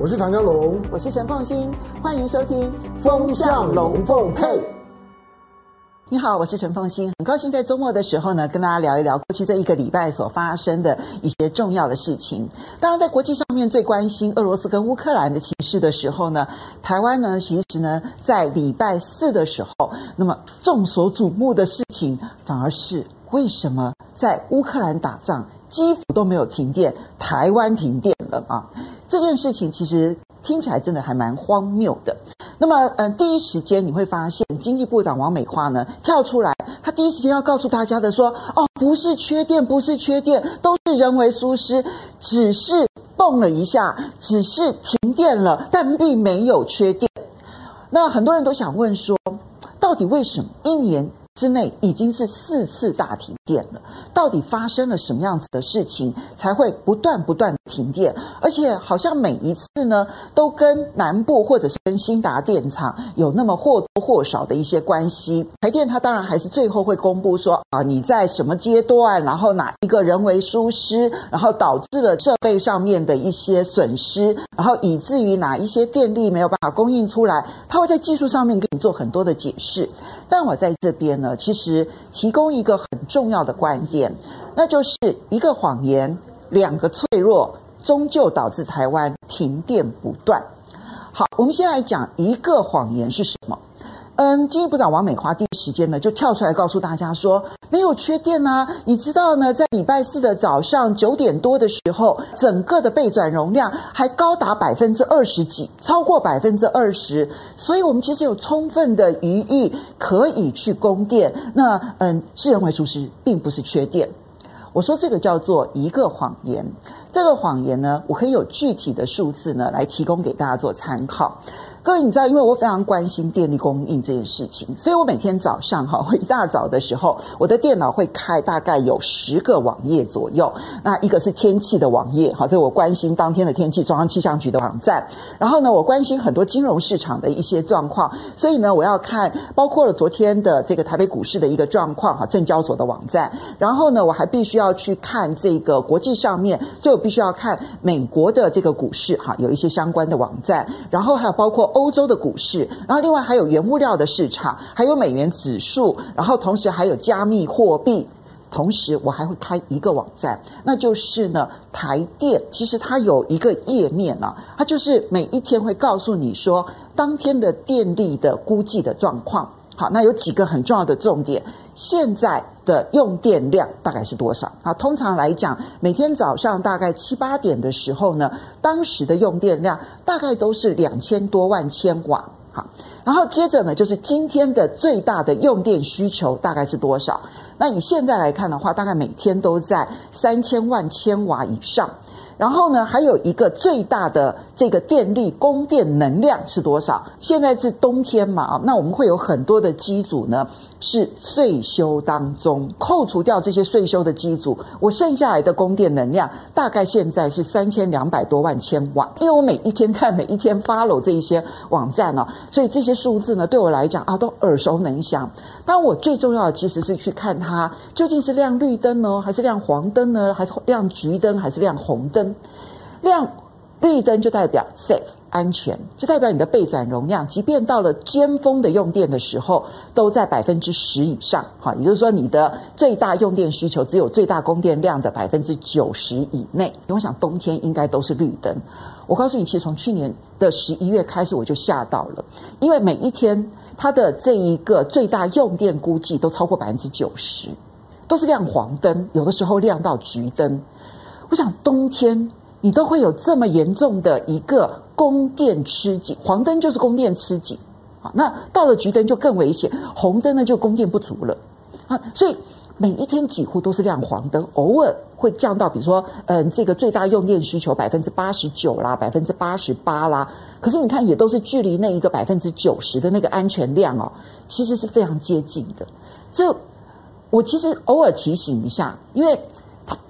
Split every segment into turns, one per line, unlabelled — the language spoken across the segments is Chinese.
我是唐江龙，
我是陈凤欣，欢迎收听《
风向龙凤配》。
你好，我是陈凤欣，很高兴在周末的时候呢，跟大家聊一聊过去这一个礼拜所发生的一些重要的事情。当然，在国际上面最关心俄罗斯跟乌克兰的情势的时候呢，台湾呢，其实呢，在礼拜四的时候，那么众所瞩目的事情，反而是为什么在乌克兰打仗，几乎都没有停电，台湾停电了啊？这件事情其实听起来真的还蛮荒谬的。那么，嗯，第一时间你会发现，经济部长王美花呢跳出来，他第一时间要告诉大家的说：“哦，不是缺电，不是缺电，都是人为疏失，只是蹦了一下，只是停电了，但并没有缺电。”那很多人都想问说，到底为什么一年之内已经是四次大停电了，到底发生了什么样子的事情才会不断不断停电？而且好像每一次呢，都跟南部或者是跟兴达电厂有那么或多或少的一些关系。台电它当然还是最后会公布说啊，你在什么阶段，然后哪一个人为疏失，然后导致了设备上面的一些损失，然后以至于哪一些电力没有办法供应出来，它会在技术上面给你做很多的解释。但我在这边呢，其实提供一个很重要的观点，那就是一个谎言，两个脆弱，终究导致台湾停电不断。好，我们先来讲一个谎言是什么。嗯，经济部长王美花第一时间呢就跳出来告诉大家说，没有缺电啊！你知道呢，在礼拜四的早上九点多的时候，整个的备转容量还高达百分之二十几，超过百分之二十，所以我们其实有充分的余裕可以去供电。那嗯，是人为疏失，并不是缺电。我说这个叫做一个谎言。这个谎言呢，我可以有具体的数字呢来提供给大家做参考。各位，你知道，因为我非常关心电力供应这件事情，所以我每天早上哈，我一大早的时候，我的电脑会开大概有十个网页左右。那一个是天气的网页，哈，这我关心当天的天气，中央气象局的网站。然后呢，我关心很多金融市场的一些状况，所以呢，我要看包括了昨天的这个台北股市的一个状况，哈，证交所的网站。然后呢，我还必须要去看这个国际上面，所以我必须要看美国的这个股市，哈，有一些相关的网站。然后还有包括。欧洲的股市，然后另外还有原物料的市场，还有美元指数，然后同时还有加密货币，同时我还会开一个网站，那就是呢台电，其实它有一个页面啊，它就是每一天会告诉你说当天的电力的估计的状况。好，那有几个很重要的重点。现在的用电量大概是多少？啊，通常来讲，每天早上大概七八点的时候呢，当时的用电量大概都是两千多万千瓦。好，然后接着呢，就是今天的最大的用电需求大概是多少？那以现在来看的话，大概每天都在三千万千瓦以上。然后呢，还有一个最大的这个电力供电能量是多少？现在是冬天嘛，那我们会有很多的机组呢。是岁修当中扣除掉这些岁修的机组，我剩下来的供电能量大概现在是三千两百多万千瓦。因为我每一天看，每一天 follow 这一些网站呢，所以这些数字呢对我来讲啊都耳熟能详。但我最重要的其实是去看它究竟是亮绿灯呢，还是亮黄灯呢，还是亮橘灯，还是亮红灯？亮绿灯就代表 safe。安全，就代表你的备转容量，即便到了尖峰的用电的时候，都在百分之十以上。哈，也就是说，你的最大用电需求只有最大供电量的百分之九十以内。我想冬天应该都是绿灯。我告诉你，其实从去年的十一月开始，我就吓到了，因为每一天它的这一个最大用电估计都超过百分之九十，都是亮黄灯，有的时候亮到橘灯。我想冬天。你都会有这么严重的一个供电吃紧，黄灯就是供电吃紧，好，那到了橘灯就更危险，红灯呢就供电不足了，啊，所以每一天几乎都是亮黄灯，偶尔会降到，比如说，嗯，这个最大用电需求百分之八十九啦，百分之八十八啦，可是你看也都是距离那一个百分之九十的那个安全量哦，其实是非常接近的，所以我其实偶尔提醒一下，因为。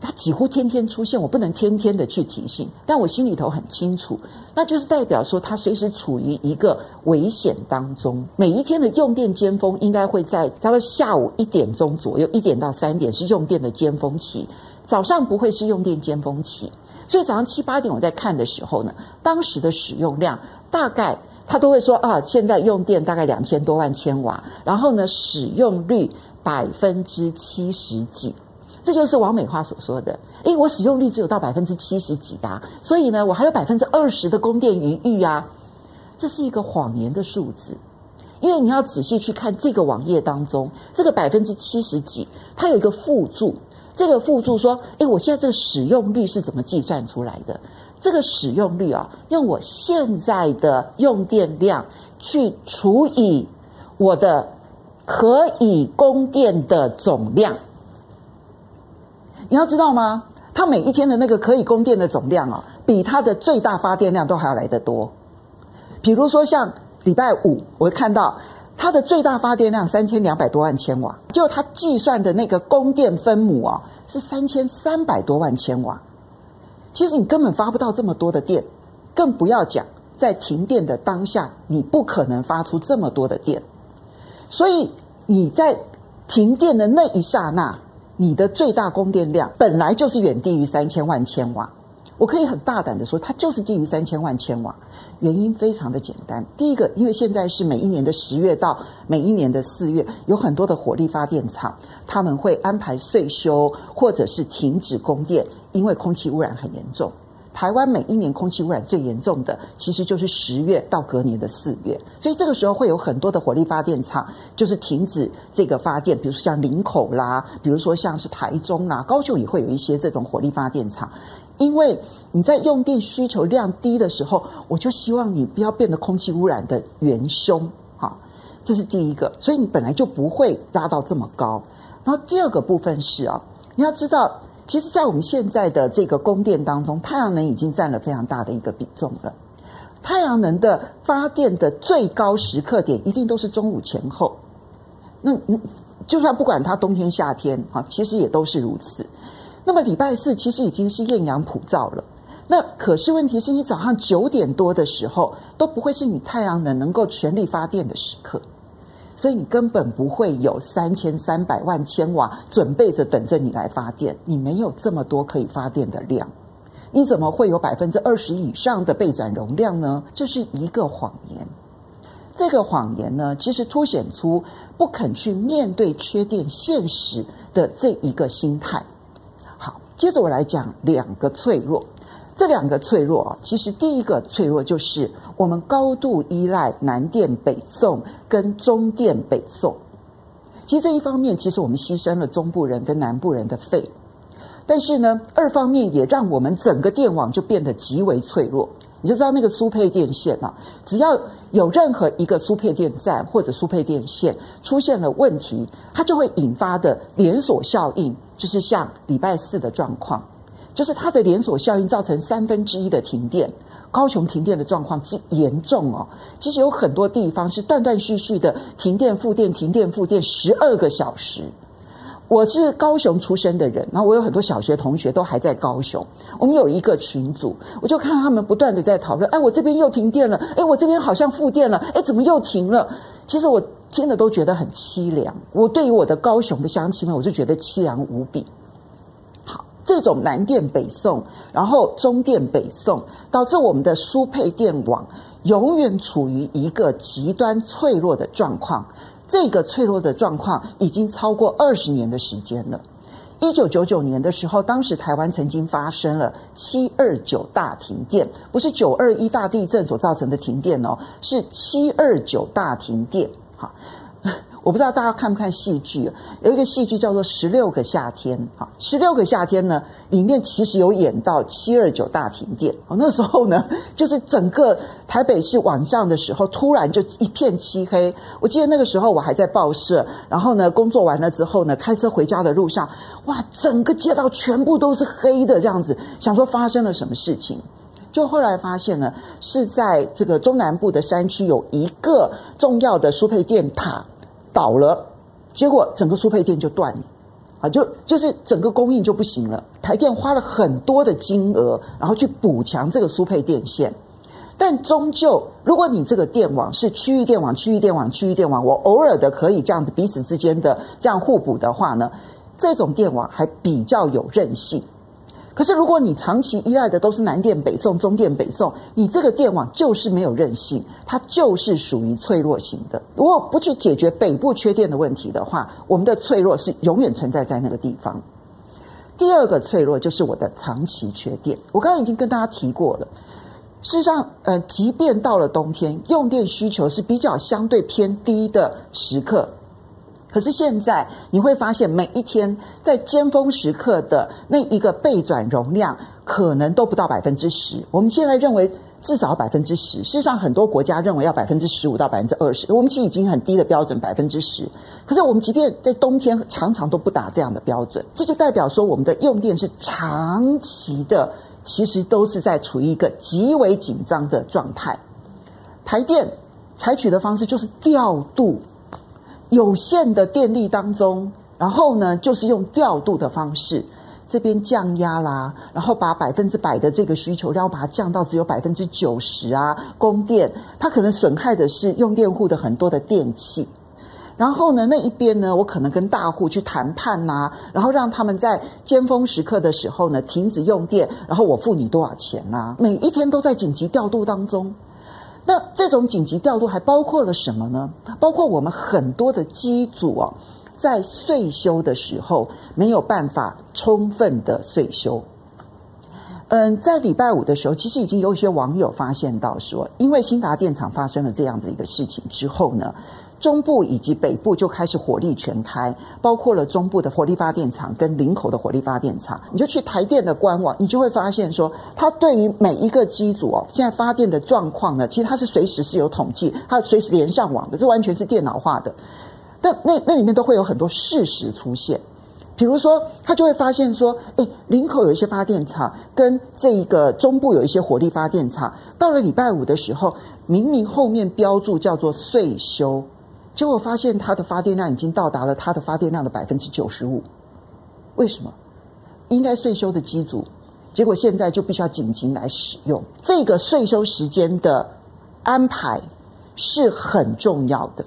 他几乎天天出现，我不能天天的去提醒，但我心里头很清楚，那就是代表说他随时处于一个危险当中。每一天的用电尖峰应该会在大概下午一点钟左右，一点到三点是用电的尖峰期，早上不会是用电尖峰期。所以早上七八点我在看的时候呢，当时的使用量大概他都会说啊，现在用电大概两千多万千瓦，然后呢使用率百分之七十几，这就是王美花所说的。诶，我使用率只有到百分之七十几啊，所以呢我还有百分之二十的供电余裕啊，这是一个谎言的数字。因为你要仔细去看这个网页当中，这个百分之七十几，它有一个附注。这个附注说：“诶，我现在这个使用率是怎么计算出来的？这个使用率啊，用我现在的用电量去除以我的可以供电的总量。你要知道吗？它每一天的那个可以供电的总量啊，比它的最大发电量都还要来得多。比如说像礼拜五，我会看到。”它的最大发电量三千两百多万千瓦，就它计算的那个供电分母啊，是三千三百多万千瓦。其实你根本发不到这么多的电，更不要讲在停电的当下，你不可能发出这么多的电。所以你在停电的那一刹那，你的最大供电量本来就是远低于三千万千瓦。我可以很大胆的说，它就是低于三千万千瓦。原因非常的简单，第一个，因为现在是每一年的十月到每一年的四月，有很多的火力发电厂，他们会安排岁修或者是停止供电，因为空气污染很严重。台湾每一年空气污染最严重的，其实就是十月到隔年的四月，所以这个时候会有很多的火力发电厂就是停止这个发电，比如说像林口啦，比如说像是台中啦，高雄也会有一些这种火力发电厂。因为你在用电需求量低的时候，我就希望你不要变得空气污染的元凶，哈，这是第一个，所以你本来就不会拉到这么高。然后第二个部分是啊，你要知道，其实，在我们现在的这个供电当中，太阳能已经占了非常大的一个比重了。太阳能的发电的最高时刻点一定都是中午前后。那嗯，就算不管它冬天夏天啊，其实也都是如此。那么礼拜四其实已经是艳阳普照了，那可是问题是你早上九点多的时候都不会是你太阳能能够全力发电的时刻，所以你根本不会有三千三百万千瓦准备着等着你来发电，你没有这么多可以发电的量，你怎么会有百分之二十以上的备转容量呢？这是一个谎言。这个谎言呢，其实凸显出不肯去面对缺电现实的这一个心态。好接着我来讲两个脆弱，这两个脆弱啊，其实第一个脆弱就是我们高度依赖南电北送跟中电北送。其实这一方面，其实我们牺牲了中部人跟南部人的肺，但是呢，二方面也让我们整个电网就变得极为脆弱。你就知道那个输配电线啊，只要有任何一个输配电站或者输配电线出现了问题，它就会引发的连锁效应。就是像礼拜四的状况，就是它的连锁效应造成三分之一的停电。高雄停电的状况之严重哦，其实有很多地方是断断续续的停电、复电、停电、复电十二个小时。我是高雄出生的人，然后我有很多小学同学都还在高雄。我们有一个群组，我就看他们不断的在讨论：哎，我这边又停电了，哎，我这边好像复电了，哎，怎么又停了？其实我。听了都觉得很凄凉。我对于我的高雄的乡亲们，我就觉得凄凉无比。这种南电北送，然后中电北送，导致我们的输配电网永远处于一个极端脆弱的状况。这个脆弱的状况已经超过二十年的时间了。一九九九年的时候，当时台湾曾经发生了七二九大停电，不是九二一大地震所造成的停电哦，是七二九大停电。好，我不知道大家看不看戏剧，有一个戏剧叫做《十六个夏天》。好，《十六个夏天》呢，里面其实有演到七二九大停电。哦，那时候呢，就是整个台北市晚上的时候，突然就一片漆黑。我记得那个时候我还在报社，然后呢，工作完了之后呢，开车回家的路上，哇，整个街道全部都是黑的，这样子，想说发生了什么事情。就后来发现呢，是在这个中南部的山区有一个重要的输配电塔倒了，结果整个输配电就断了，啊，就就是整个供应就不行了。台电花了很多的金额，然后去补强这个输配电线，但终究，如果你这个电网是区域电网、区域电网、区域电网，我偶尔的可以这样子彼此之间的这样互补的话呢，这种电网还比较有韧性。可是如果你长期依赖的都是南电北送、中电北送，你这个电网就是没有韧性，它就是属于脆弱型的。如果不去解决北部缺电的问题的话，我们的脆弱是永远存在在那个地方。第二个脆弱就是我的长期缺电。我刚刚已经跟大家提过了。事实上，呃，即便到了冬天，用电需求是比较相对偏低的时刻。可是现在你会发现，每一天在尖峰时刻的那一个备转容量，可能都不到百分之十。我们现在认为至少百分之十，事实上很多国家认为要百分之十五到百分之二十。我们其实已经很低的标准，百分之十。可是我们即便在冬天，常常都不达这样的标准。这就代表说，我们的用电是长期的，其实都是在处于一个极为紧张的状态。台电采取的方式就是调度。有限的电力当中，然后呢，就是用调度的方式，这边降压啦，然后把百分之百的这个需求量把它降到只有百分之九十啊，供电，它可能损害的是用电户的很多的电器。然后呢，那一边呢，我可能跟大户去谈判呐、然后让他们在尖峰时刻的时候呢，停止用电，然后我付你多少钱呐、每一天都在紧急调度当中。那这种紧急调度还包括了什么呢？包括我们很多的机组哦，在岁修的时候没有办法充分的岁修。嗯，在礼拜五的时候，其实已经有一些网友发现到说，因为兴达电厂发生了这样的一个事情之后呢。中部以及北部就开始火力全开，包括了中部的火力发电厂跟林口的火力发电厂。你就去台电的官网，你就会发现说，它对于每一个机组哦，现在发电的状况呢，其实它是随时是有统计，它随时连上网的，这完全是电脑化的。但那那里面都会有很多事实出现，比如说，他就会发现说，诶，林口有一些发电厂，跟这一个中部有一些火力发电厂，到了礼拜五的时候，明明后面标注叫做岁修。结果发现它的发电量已经到达了它的发电量的百分之九十五，为什么？应该税收的机组，结果现在就必须要紧急来使用。这个税收时间的安排是很重要的，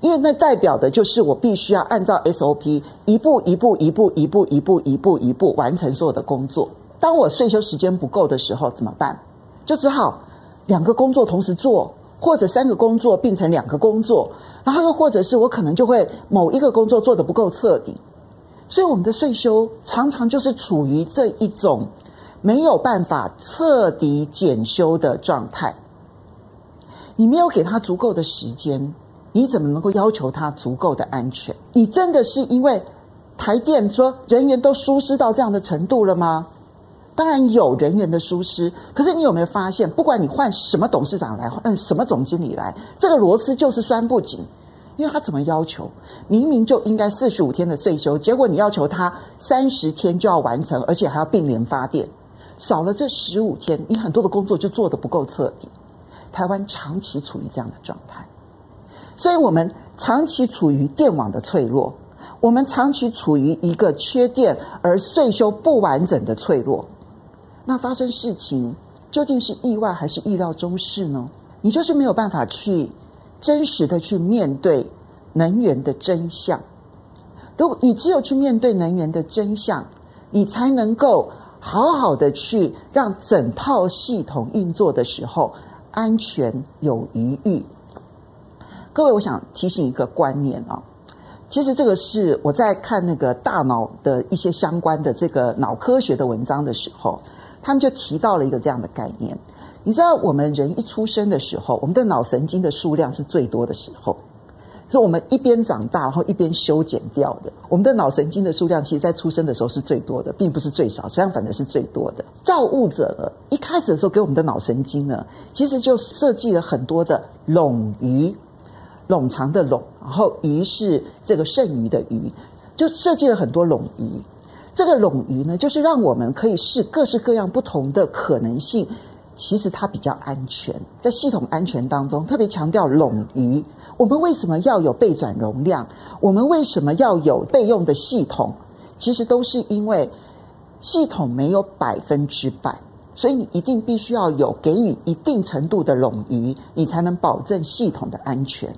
因为那代表的就是我必须要按照 SOP 一步一步一步一步一步一步一步完成所有的工作。当我税收时间不够的时候怎么办？就只好两个工作同时做。或者三个工作变成两个工作，然后又或者是我可能就会某一个工作做得不够彻底，所以我们的岁修常常就是处于这一种没有办法彻底检修的状态。你没有给他足够的时间，你怎么能够要求他足够的安全？你真的是因为台电说人员都疏失到这样的程度了吗？当然有人员的疏失，可是你有没有发现，不管你换什么董事长来，换什么总经理来，这个螺丝就是拴不紧，因为他怎么要求，明明就应该四十五天的岁修，结果你要求他三十天就要完成，而且还要并联发电，少了这十五天，你很多的工作就做得不够彻底。台湾长期处于这样的状态，所以我们长期处于电网的脆弱，我们长期处于一个缺电而岁修不完整的脆弱。那发生事情究竟是意外还是意料中事呢？你就是没有办法去真实的去面对能源的真相。如果你只有去面对能源的真相，你才能够好好的去让整套系统运作的时候安全有余裕。各位，我想提醒一个观念啊，其实这个是我在看那个大脑的一些相关的这个脑科学的文章的时候。他们就提到了一个这样的概念，你知道，我们人一出生的时候，我们的脑神经的数量是最多的时候，所以我们一边长大，然后一边修剪掉的。我们的脑神经的数量，其实在出生的时候是最多的，并不是最少，相反的是最多的。造物者呢，一开始的时候给我们的脑神经呢，其实就设计了很多的冗余，冗长的冗，然后余是这个剩余的余，就设计了很多冗余。这个冗余呢，就是让我们可以试各式各样不同的可能性。其实它比较安全，在系统安全当中特别强调冗余。我们为什么要有备转容量？我们为什么要有备用的系统？其实都是因为系统没有百分之百，所以你一定必须要有给予一定程度的冗余，你才能保证系统的安全。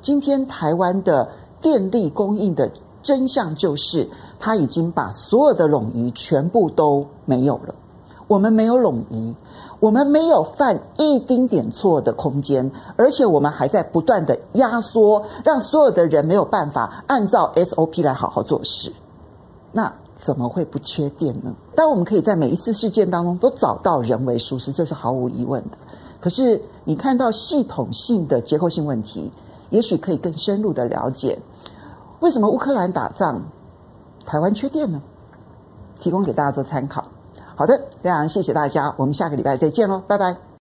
今天台湾的电力供应的真相就是，他已经把所有的冗余全部都没有了。我们没有冗余，我们没有犯一丁点错的空间，而且我们还在不断的压缩，让所有的人没有办法按照 SOP 来好好做事。那怎么会不缺电呢？当然，我们可以在每一次事件当中都找到人为疏失，这是毫无疑问的。可是，你看到系统性的结构性问题，也许可以更深入的了解，为什么乌克兰打仗，台湾缺电呢？提供给大家做参考。好的，非常谢谢大家，我们下个礼拜再见喽，拜拜。